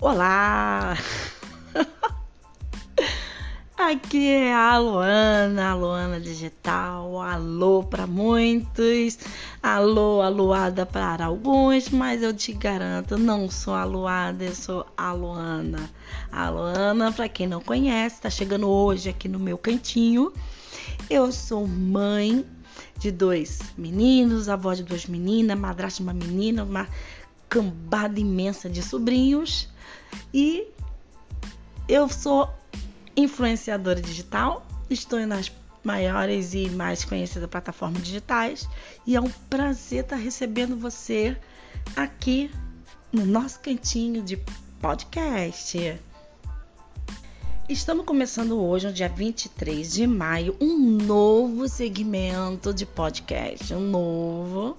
Olá! Aqui é a Luana, a Luana Digital. Alô para muitos, alô aluada para alguns, mas eu te garanto, não sou aluada, eu sou a Luana. A Luana, para quem não conhece, tá chegando hoje aqui no meu cantinho. Eu sou mãe de dois meninos, avó de duas meninas, madrasta de uma menina, uma cambada imensa de sobrinhos. E eu sou influenciadora digital, estou nas maiores e mais conhecidas plataformas digitais e é um prazer estar recebendo você aqui no nosso cantinho de podcast. Estamos começando hoje, no dia 23 de maio, um novo segmento de podcast, um novo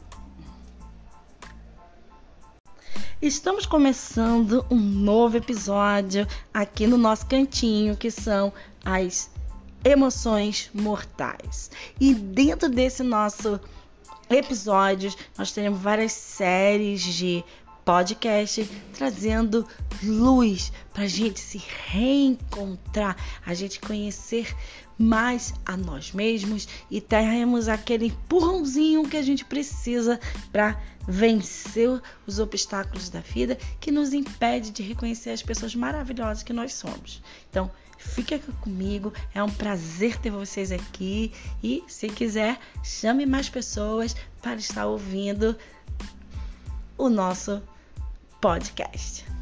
Estamos começando um novo episódio aqui no nosso cantinho, que são as emoções mortais. E dentro desse nosso episódio, nós teremos várias séries de podcast trazendo luz para a gente se reencontrar, a gente conhecer mais a nós mesmos e termos aquele empurrãozinho que a gente precisa para vencer os obstáculos da vida que nos impede de reconhecer as pessoas maravilhosas que nós somos. Então, fique aqui comigo, é um prazer ter vocês aqui e se quiser, chame mais pessoas para estar ouvindo o nosso podcast.